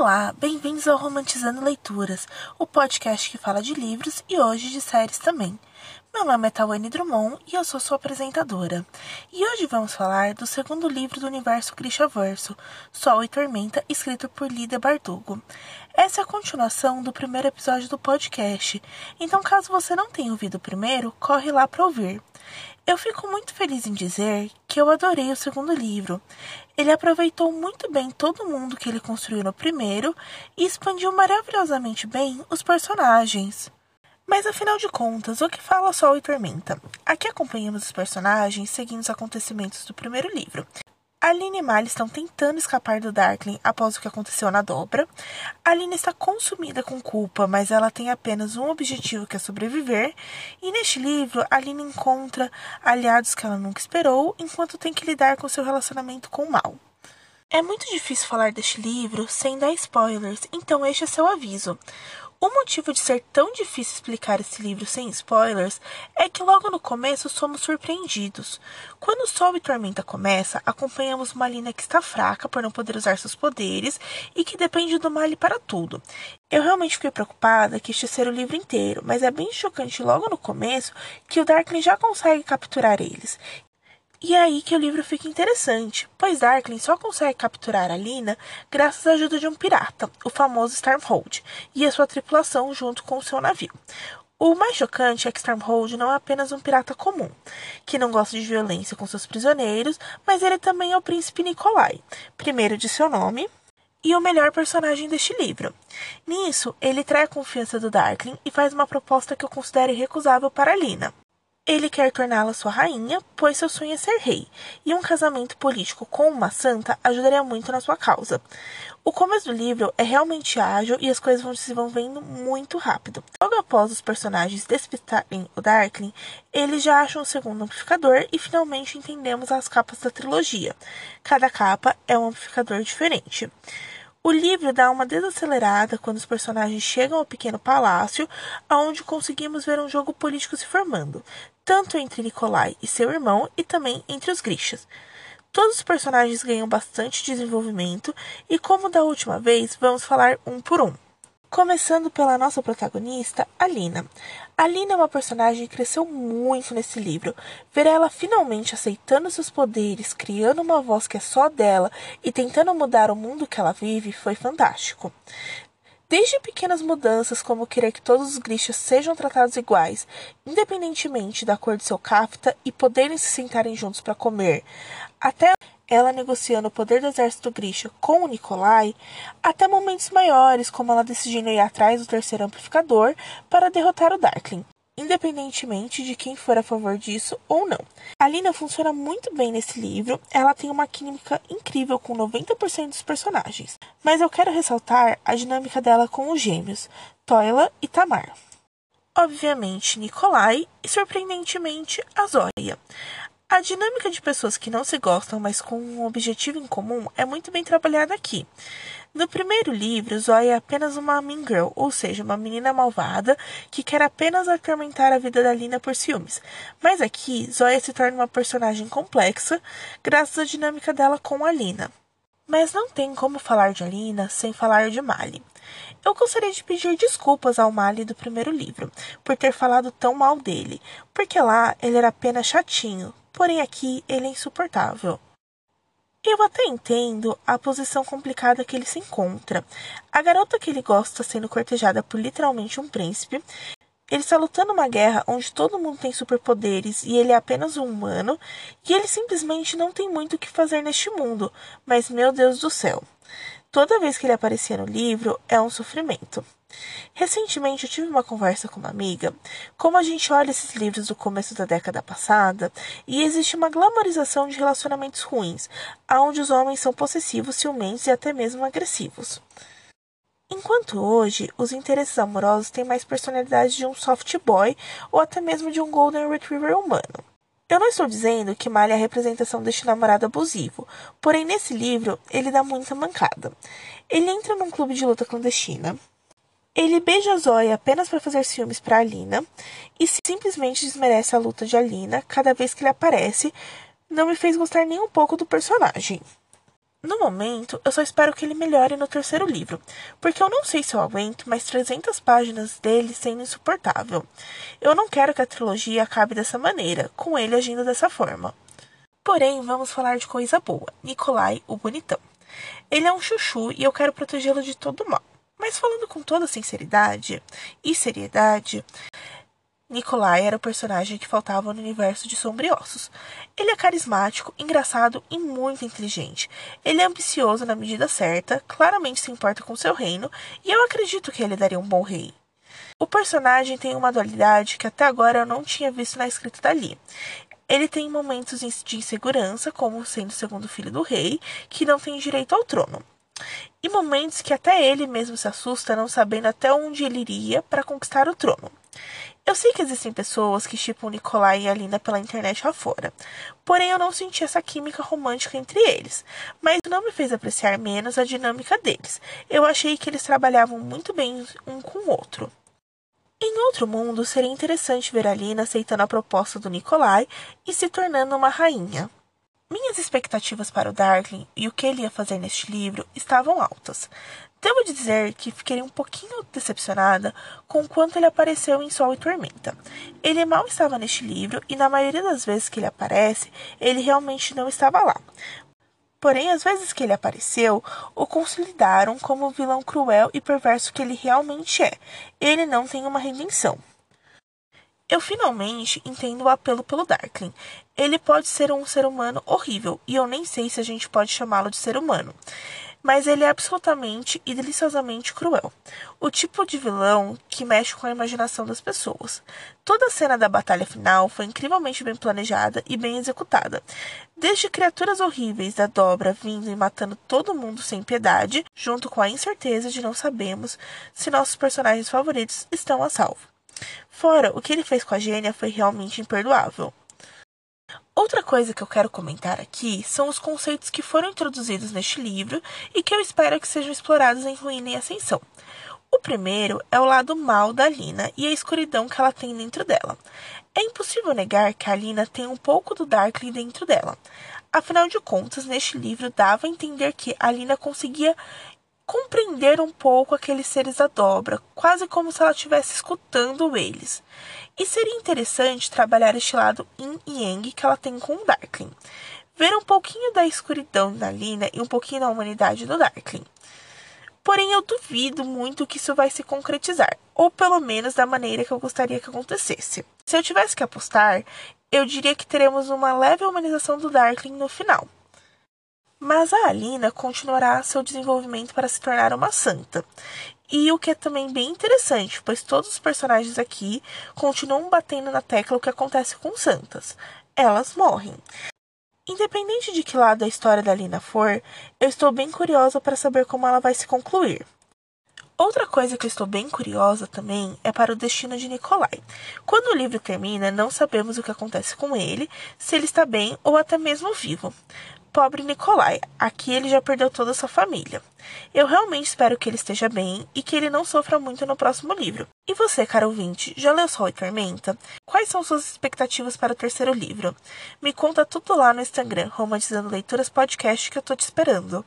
Olá, bem-vindos ao Romantizando Leituras, o podcast que fala de livros e hoje de séries também. Meu nome é Tawane Drummond e eu sou sua apresentadora. E hoje vamos falar do segundo livro do universo Grishaverso, Sol e Tormenta, escrito por Lida Bardugo. Essa é a continuação do primeiro episódio do podcast, então caso você não tenha ouvido o primeiro, corre lá para ouvir. Eu fico muito feliz em dizer que eu adorei o segundo livro. Ele aproveitou muito bem todo mundo que ele construiu no primeiro e expandiu maravilhosamente bem os personagens. Mas afinal de contas, o que fala Sol e Tormenta? Aqui acompanhamos os personagens seguindo os acontecimentos do primeiro livro. Aline e Mali estão tentando escapar do Darkling após o que aconteceu na dobra. Aline está consumida com culpa, mas ela tem apenas um objetivo que é sobreviver. E neste livro, Aline encontra aliados que ela nunca esperou, enquanto tem que lidar com seu relacionamento com mal. É muito difícil falar deste livro sem dar spoilers, então este é seu aviso. O motivo de ser tão difícil explicar esse livro sem spoilers é que logo no começo somos surpreendidos. Quando Sol e Tormenta começa, acompanhamos uma Lina que está fraca por não poder usar seus poderes e que depende do Mali para tudo. Eu realmente fiquei preocupada que este ser o livro inteiro, mas é bem chocante logo no começo que o Darkling já consegue capturar eles. E é aí que o livro fica interessante, pois Darkling só consegue capturar a Lina graças à ajuda de um pirata, o famoso Stormhold, e a sua tripulação junto com o seu navio. O mais chocante é que Stormhold não é apenas um pirata comum, que não gosta de violência com seus prisioneiros, mas ele também é o príncipe Nikolai, primeiro de seu nome, e o melhor personagem deste livro. Nisso, ele trai a confiança do Darkling e faz uma proposta que eu considero irrecusável para Lina. Ele quer torná-la sua rainha, pois seu sonho é ser rei, e um casamento político com uma santa ajudaria muito na sua causa. O começo do livro é realmente ágil e as coisas vão se vendo muito rápido. Logo após os personagens despistarem o Darkling, eles já acham o segundo amplificador e finalmente entendemos as capas da trilogia. Cada capa é um amplificador diferente. O livro dá uma desacelerada quando os personagens chegam ao pequeno palácio, onde conseguimos ver um jogo político se formando, tanto entre Nikolai e seu irmão e também entre os Grishas. Todos os personagens ganham bastante desenvolvimento e, como da última vez, vamos falar um por um. Começando pela nossa protagonista, Alina. Alina é uma personagem que cresceu muito nesse livro. Ver ela finalmente aceitando seus poderes, criando uma voz que é só dela e tentando mudar o mundo que ela vive foi fantástico. Desde pequenas mudanças, como querer que todos os grixas sejam tratados iguais, independentemente da cor de seu cafta, e poderem se sentarem juntos para comer, até ela negociando o poder do exército Grisha com o Nikolai, até momentos maiores, como ela decidindo ir atrás do terceiro amplificador para derrotar o Darkling, independentemente de quem for a favor disso ou não. A Lina funciona muito bem nesse livro, ela tem uma química incrível com 90% dos personagens, mas eu quero ressaltar a dinâmica dela com os gêmeos, Toila e Tamar. Obviamente, Nikolai e, surpreendentemente, a Zóia. A dinâmica de pessoas que não se gostam, mas com um objetivo em comum, é muito bem trabalhada aqui. No primeiro livro, Zoe é apenas uma mean girl, ou seja, uma menina malvada que quer apenas atormentar a vida da Lina por ciúmes. Mas aqui, Zoe se torna uma personagem complexa, graças à dinâmica dela com a Lina. Mas não tem como falar de Alina sem falar de Mali. Eu gostaria de pedir desculpas ao Mali do primeiro livro, por ter falado tão mal dele, porque lá ele era apenas chatinho, porém aqui ele é insuportável. Eu até entendo a posição complicada que ele se encontra. A garota que ele gosta sendo cortejada por literalmente um príncipe. Ele está lutando uma guerra onde todo mundo tem superpoderes e ele é apenas um humano, e ele simplesmente não tem muito o que fazer neste mundo. Mas meu Deus do céu. Toda vez que ele aparecia no livro, é um sofrimento. Recentemente eu tive uma conversa com uma amiga, como a gente olha esses livros do começo da década passada, e existe uma glamorização de relacionamentos ruins, onde os homens são possessivos, ciumentos e até mesmo agressivos. Enquanto hoje, os interesses amorosos têm mais personalidade de um soft boy ou até mesmo de um golden retriever humano. Eu não estou dizendo que Malha é a representação deste namorado abusivo, porém nesse livro ele dá muita mancada. Ele entra num clube de luta clandestina, ele beija Zoe apenas para fazer ciúmes para Alina e simplesmente desmerece a luta de Alina cada vez que ele aparece. Não me fez gostar nem um pouco do personagem. No momento, eu só espero que ele melhore no terceiro livro, porque eu não sei se eu aguento mais 300 páginas dele sendo insuportável. Eu não quero que a trilogia acabe dessa maneira, com ele agindo dessa forma. Porém, vamos falar de coisa boa: Nikolai, o bonitão. Ele é um chuchu e eu quero protegê-lo de todo mal. Mas falando com toda sinceridade e seriedade, Nikolai era o personagem que faltava no universo de Sombriossos. Ele é carismático, engraçado e muito inteligente. Ele é ambicioso na medida certa, claramente se importa com seu reino, e eu acredito que ele daria um bom rei. O personagem tem uma dualidade que até agora eu não tinha visto na escrita dali. Ele tem momentos de insegurança, como sendo o segundo filho do rei, que não tem direito ao trono. E momentos que até ele mesmo se assusta, não sabendo até onde ele iria para conquistar o trono. Eu sei que existem pessoas que chipam Nicolai e Alina pela internet afora, porém eu não senti essa química romântica entre eles, mas não me fez apreciar menos a dinâmica deles. Eu achei que eles trabalhavam muito bem um com o outro. Em outro mundo, seria interessante ver Alina aceitando a proposta do Nicolai e se tornando uma rainha. Minhas expectativas para o Darkling e o que ele ia fazer neste livro estavam altas. Devo dizer que fiquei um pouquinho decepcionada com o quanto ele apareceu em Sol e Tormenta. Ele mal estava neste livro e na maioria das vezes que ele aparece, ele realmente não estava lá. Porém, as vezes que ele apareceu, o consolidaram como o vilão cruel e perverso que ele realmente é. Ele não tem uma redenção. Eu finalmente entendo o apelo pelo Darkling. Ele pode ser um ser humano horrível, e eu nem sei se a gente pode chamá-lo de ser humano mas ele é absolutamente e deliciosamente cruel. O tipo de vilão que mexe com a imaginação das pessoas. Toda a cena da batalha final foi incrivelmente bem planejada e bem executada. Desde criaturas horríveis da dobra vindo e matando todo mundo sem piedade, junto com a incerteza de não sabemos se nossos personagens favoritos estão a salvo. Fora, o que ele fez com a gênia foi realmente imperdoável. Outra coisa que eu quero comentar aqui são os conceitos que foram introduzidos neste livro e que eu espero que sejam explorados em Ruína e Ascensão. O primeiro é o lado mal da Lina e a escuridão que ela tem dentro dela. É impossível negar que a Lina tem um pouco do Darkling dentro dela. Afinal de contas, neste livro dava a entender que a Lina conseguia compreender um pouco aqueles seres da dobra, quase como se ela estivesse escutando eles. E seria interessante trabalhar este lado yin e yang que ela tem com o Darkling. Ver um pouquinho da escuridão da Lina e um pouquinho da humanidade do Darkling. Porém, eu duvido muito que isso vai se concretizar, ou pelo menos da maneira que eu gostaria que acontecesse. Se eu tivesse que apostar, eu diria que teremos uma leve humanização do Darkling no final. Mas a Alina continuará seu desenvolvimento para se tornar uma santa. E o que é também bem interessante, pois todos os personagens aqui continuam batendo na tecla o que acontece com santas. Elas morrem. Independente de que lado a história da Alina for, eu estou bem curiosa para saber como ela vai se concluir. Outra coisa que eu estou bem curiosa também é para o destino de Nikolai. Quando o livro termina, não sabemos o que acontece com ele, se ele está bem ou até mesmo vivo. Pobre Nikolai, aqui ele já perdeu toda a sua família. Eu realmente espero que ele esteja bem e que ele não sofra muito no próximo livro. E você, caro ouvinte, já leu Sol e Tormenta? Quais são suas expectativas para o terceiro livro? Me conta tudo lá no Instagram, Romantizando Leituras Podcast, que eu tô te esperando.